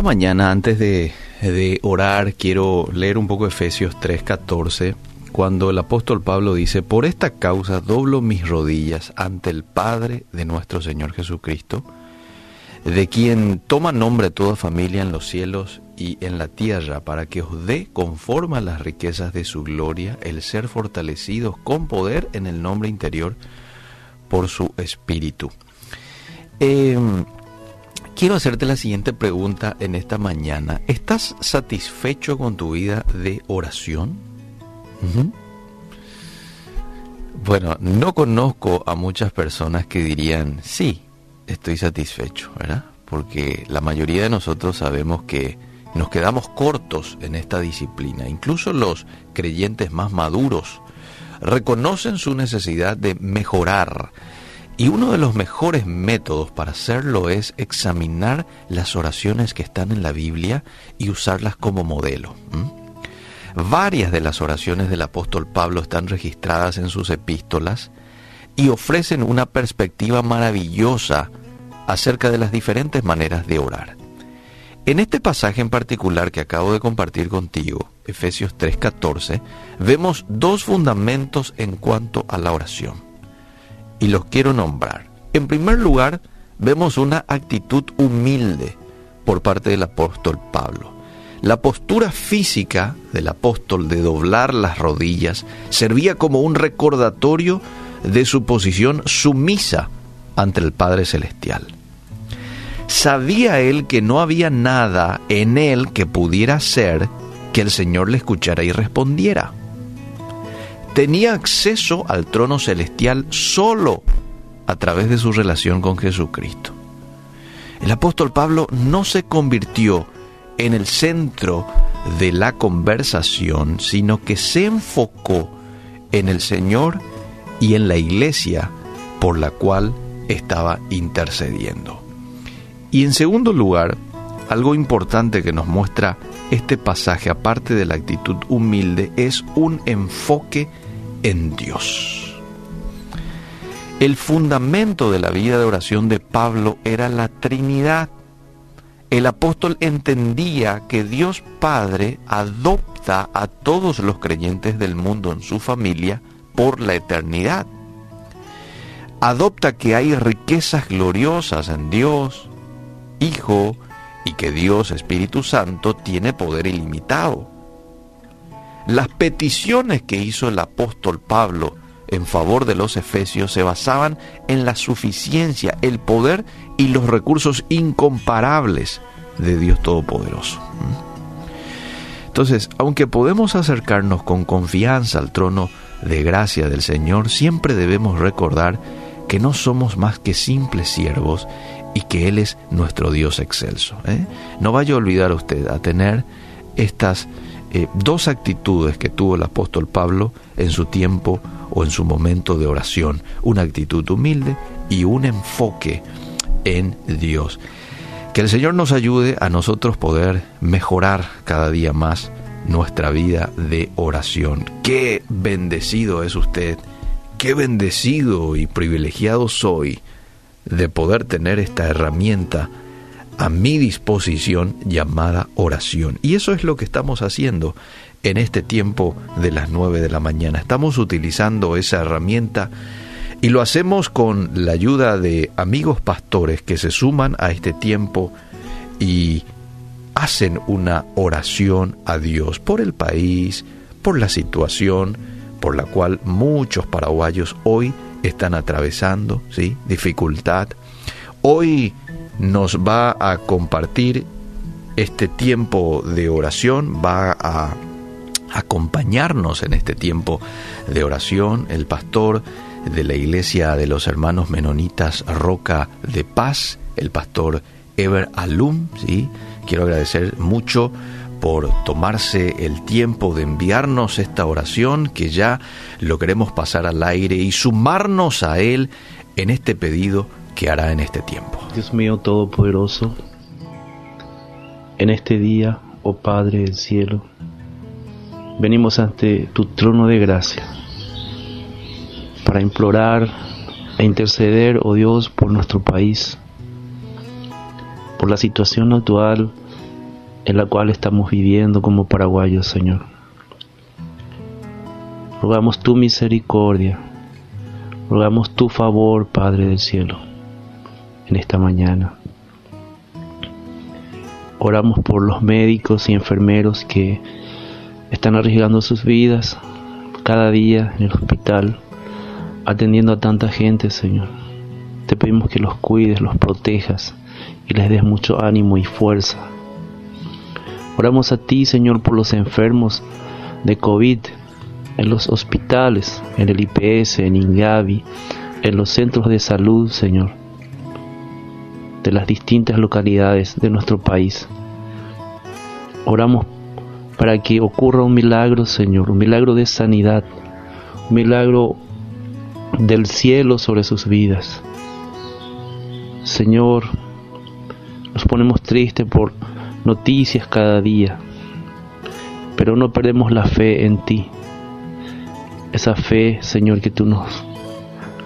esta mañana, antes de, de orar, quiero leer un poco Efesios 3:14, cuando el apóstol Pablo dice, por esta causa doblo mis rodillas ante el Padre de nuestro Señor Jesucristo, de quien toma nombre toda familia en los cielos y en la tierra, para que os dé, conforme a las riquezas de su gloria, el ser fortalecidos con poder en el nombre interior por su espíritu. Em, quiero hacerte la siguiente pregunta en esta mañana. ¿Estás satisfecho con tu vida de oración? Bueno, no conozco a muchas personas que dirían, sí, estoy satisfecho, ¿verdad? Porque la mayoría de nosotros sabemos que nos quedamos cortos en esta disciplina. Incluso los creyentes más maduros reconocen su necesidad de mejorar. Y uno de los mejores métodos para hacerlo es examinar las oraciones que están en la Biblia y usarlas como modelo. Varias de las oraciones del apóstol Pablo están registradas en sus epístolas y ofrecen una perspectiva maravillosa acerca de las diferentes maneras de orar. En este pasaje en particular que acabo de compartir contigo, Efesios 3:14, vemos dos fundamentos en cuanto a la oración. Y los quiero nombrar. En primer lugar, vemos una actitud humilde por parte del apóstol Pablo. La postura física del apóstol de doblar las rodillas servía como un recordatorio de su posición sumisa ante el Padre Celestial. Sabía él que no había nada en él que pudiera hacer que el Señor le escuchara y respondiera. Tenía acceso al trono celestial solo a través de su relación con Jesucristo. El apóstol Pablo no se convirtió en el centro de la conversación, sino que se enfocó en el Señor y en la iglesia por la cual estaba intercediendo. Y en segundo lugar, algo importante que nos muestra este pasaje, aparte de la actitud humilde, es un enfoque en Dios. El fundamento de la vida de oración de Pablo era la Trinidad. El apóstol entendía que Dios Padre adopta a todos los creyentes del mundo en su familia por la eternidad. Adopta que hay riquezas gloriosas en Dios, Hijo y que Dios Espíritu Santo tiene poder ilimitado. Las peticiones que hizo el apóstol Pablo en favor de los efesios se basaban en la suficiencia, el poder y los recursos incomparables de Dios Todopoderoso. Entonces, aunque podemos acercarnos con confianza al trono de gracia del Señor, siempre debemos recordar que no somos más que simples siervos y que Él es nuestro Dios excelso. ¿eh? No vaya a olvidar usted a tener estas eh, dos actitudes que tuvo el apóstol Pablo en su tiempo o en su momento de oración, una actitud humilde y un enfoque en Dios. Que el Señor nos ayude a nosotros poder mejorar cada día más nuestra vida de oración. Qué bendecido es usted, qué bendecido y privilegiado soy de poder tener esta herramienta a mi disposición llamada oración. Y eso es lo que estamos haciendo en este tiempo de las 9 de la mañana. Estamos utilizando esa herramienta y lo hacemos con la ayuda de amigos pastores que se suman a este tiempo y hacen una oración a Dios por el país, por la situación por la cual muchos paraguayos hoy están atravesando, ¿sí? Dificultad. Hoy nos va a compartir este tiempo de oración, va a acompañarnos en este tiempo de oración el pastor de la iglesia de los hermanos menonitas Roca de Paz, el pastor Ever Alum, ¿sí? Quiero agradecer mucho por tomarse el tiempo de enviarnos esta oración que ya lo queremos pasar al aire y sumarnos a Él en este pedido que hará en este tiempo. Dios mío Todopoderoso, en este día, oh Padre del cielo, venimos ante tu trono de gracia para implorar e interceder, oh Dios, por nuestro país, por la situación actual en la cual estamos viviendo como paraguayos, Señor. Rogamos tu misericordia, rogamos tu favor, Padre del cielo, en esta mañana. Oramos por los médicos y enfermeros que están arriesgando sus vidas cada día en el hospital, atendiendo a tanta gente, Señor. Te pedimos que los cuides, los protejas y les des mucho ánimo y fuerza. Oramos a ti, Señor, por los enfermos de COVID en los hospitales, en el IPS, en Ingavi, en los centros de salud, Señor, de las distintas localidades de nuestro país. Oramos para que ocurra un milagro, Señor, un milagro de sanidad, un milagro del cielo sobre sus vidas. Señor, nos ponemos tristes por noticias cada día, pero no perdemos la fe en ti. Esa fe, Señor, que tú nos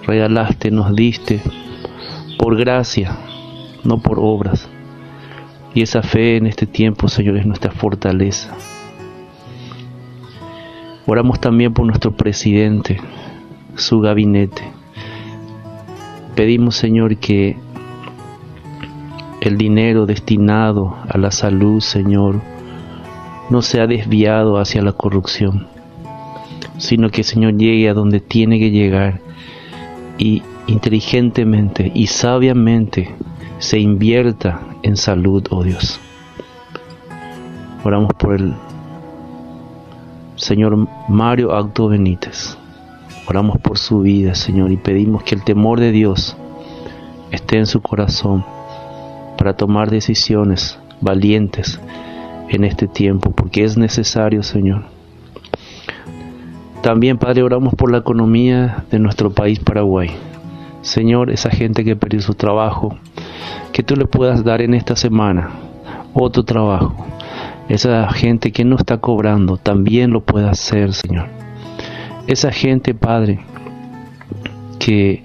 regalaste, nos diste por gracia, no por obras. Y esa fe en este tiempo, Señor, es nuestra fortaleza. Oramos también por nuestro presidente, su gabinete. Pedimos, Señor, que el dinero destinado a la salud, Señor, no sea desviado hacia la corrupción, sino que, Señor, llegue a donde tiene que llegar y inteligentemente y sabiamente se invierta en salud, oh Dios. Oramos por el Señor Mario Acto Benítez. Oramos por su vida, Señor, y pedimos que el temor de Dios esté en su corazón para tomar decisiones valientes en este tiempo, porque es necesario, Señor. También, Padre, oramos por la economía de nuestro país, Paraguay. Señor, esa gente que perdió su trabajo, que tú le puedas dar en esta semana otro trabajo. Esa gente que no está cobrando, también lo pueda hacer, Señor. Esa gente, Padre, que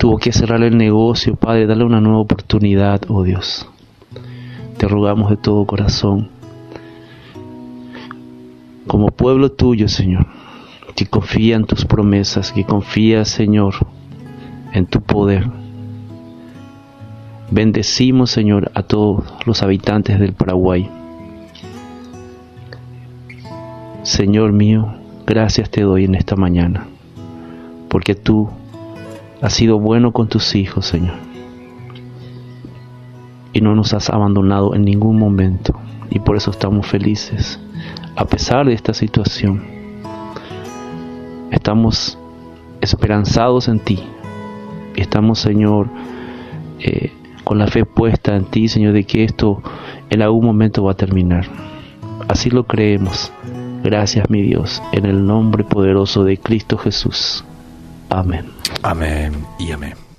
tuvo que cerrar el negocio, Padre, dale una nueva oportunidad, oh Dios. Te rogamos de todo corazón, como pueblo tuyo, Señor, que confía en tus promesas, que confía, Señor, en tu poder. Bendecimos, Señor, a todos los habitantes del Paraguay. Señor mío, gracias te doy en esta mañana, porque tú has sido bueno con tus hijos, Señor. Y no nos has abandonado en ningún momento. Y por eso estamos felices. A pesar de esta situación, estamos esperanzados en ti. Estamos, Señor, eh, con la fe puesta en ti, Señor, de que esto en algún momento va a terminar. Así lo creemos. Gracias, mi Dios, en el nombre poderoso de Cristo Jesús. Amén. Amén y amén.